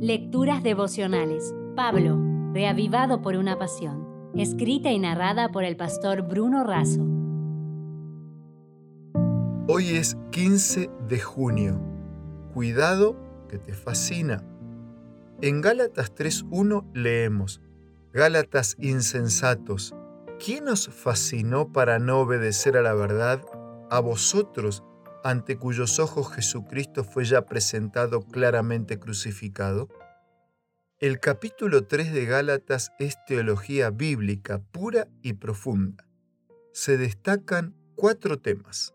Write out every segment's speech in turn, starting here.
Lecturas devocionales. Pablo, reavivado por una pasión. Escrita y narrada por el pastor Bruno Razo. Hoy es 15 de junio. Cuidado que te fascina. En Gálatas 3.1 leemos, Gálatas insensatos, ¿quién os fascinó para no obedecer a la verdad? A vosotros ante cuyos ojos Jesucristo fue ya presentado claramente crucificado? El capítulo 3 de Gálatas es teología bíblica pura y profunda. Se destacan cuatro temas.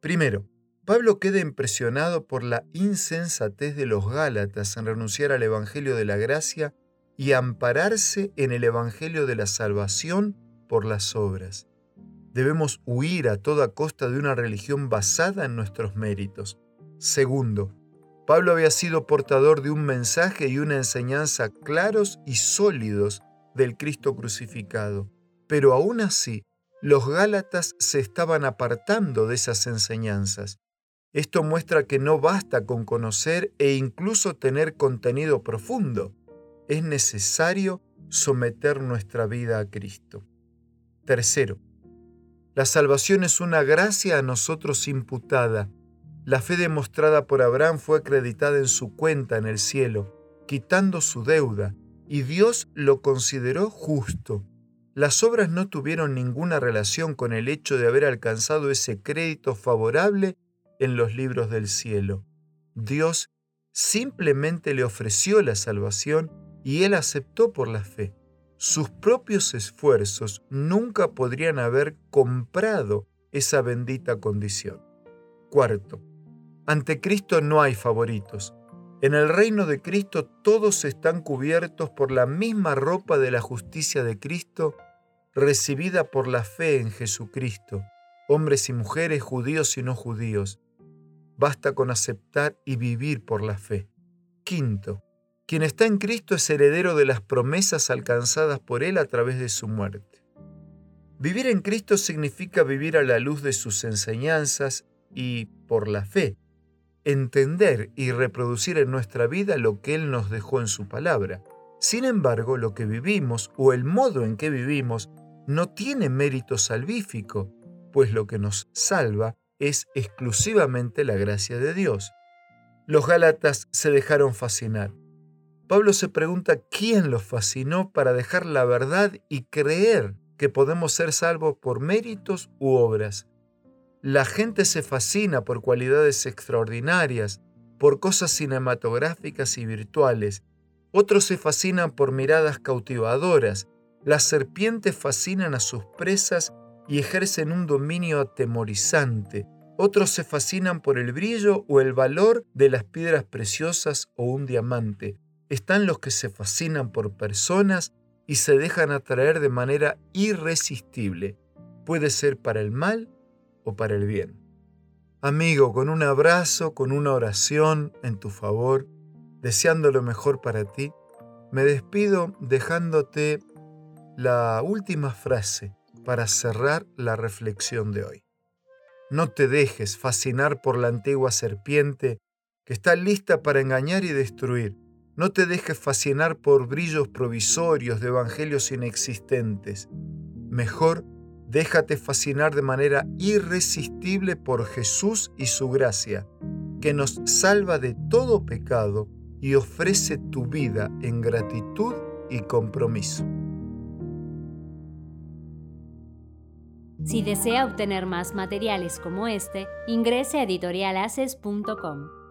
Primero, Pablo queda impresionado por la insensatez de los Gálatas en renunciar al Evangelio de la Gracia y ampararse en el Evangelio de la Salvación por las obras. Debemos huir a toda costa de una religión basada en nuestros méritos. Segundo, Pablo había sido portador de un mensaje y una enseñanza claros y sólidos del Cristo crucificado, pero aún así los Gálatas se estaban apartando de esas enseñanzas. Esto muestra que no basta con conocer e incluso tener contenido profundo. Es necesario someter nuestra vida a Cristo. Tercero, la salvación es una gracia a nosotros imputada. La fe demostrada por Abraham fue acreditada en su cuenta en el cielo, quitando su deuda, y Dios lo consideró justo. Las obras no tuvieron ninguna relación con el hecho de haber alcanzado ese crédito favorable en los libros del cielo. Dios simplemente le ofreció la salvación y él aceptó por la fe sus propios esfuerzos nunca podrían haber comprado esa bendita condición. Cuarto, ante Cristo no hay favoritos. En el reino de Cristo todos están cubiertos por la misma ropa de la justicia de Cristo recibida por la fe en Jesucristo, hombres y mujeres, judíos y no judíos. Basta con aceptar y vivir por la fe. Quinto, quien está en Cristo es heredero de las promesas alcanzadas por Él a través de su muerte. Vivir en Cristo significa vivir a la luz de sus enseñanzas y, por la fe, entender y reproducir en nuestra vida lo que Él nos dejó en su palabra. Sin embargo, lo que vivimos o el modo en que vivimos no tiene mérito salvífico, pues lo que nos salva es exclusivamente la gracia de Dios. Los Gálatas se dejaron fascinar. Pablo se pregunta quién los fascinó para dejar la verdad y creer que podemos ser salvos por méritos u obras. La gente se fascina por cualidades extraordinarias, por cosas cinematográficas y virtuales. Otros se fascinan por miradas cautivadoras. Las serpientes fascinan a sus presas y ejercen un dominio atemorizante. Otros se fascinan por el brillo o el valor de las piedras preciosas o un diamante están los que se fascinan por personas y se dejan atraer de manera irresistible. Puede ser para el mal o para el bien. Amigo, con un abrazo, con una oración en tu favor, deseando lo mejor para ti, me despido dejándote la última frase para cerrar la reflexión de hoy. No te dejes fascinar por la antigua serpiente que está lista para engañar y destruir no te dejes fascinar por brillos provisorios de evangelios inexistentes. Mejor, déjate fascinar de manera irresistible por Jesús y su gracia, que nos salva de todo pecado y ofrece tu vida en gratitud y compromiso. Si desea obtener más materiales como este, ingrese a editorialaces.com.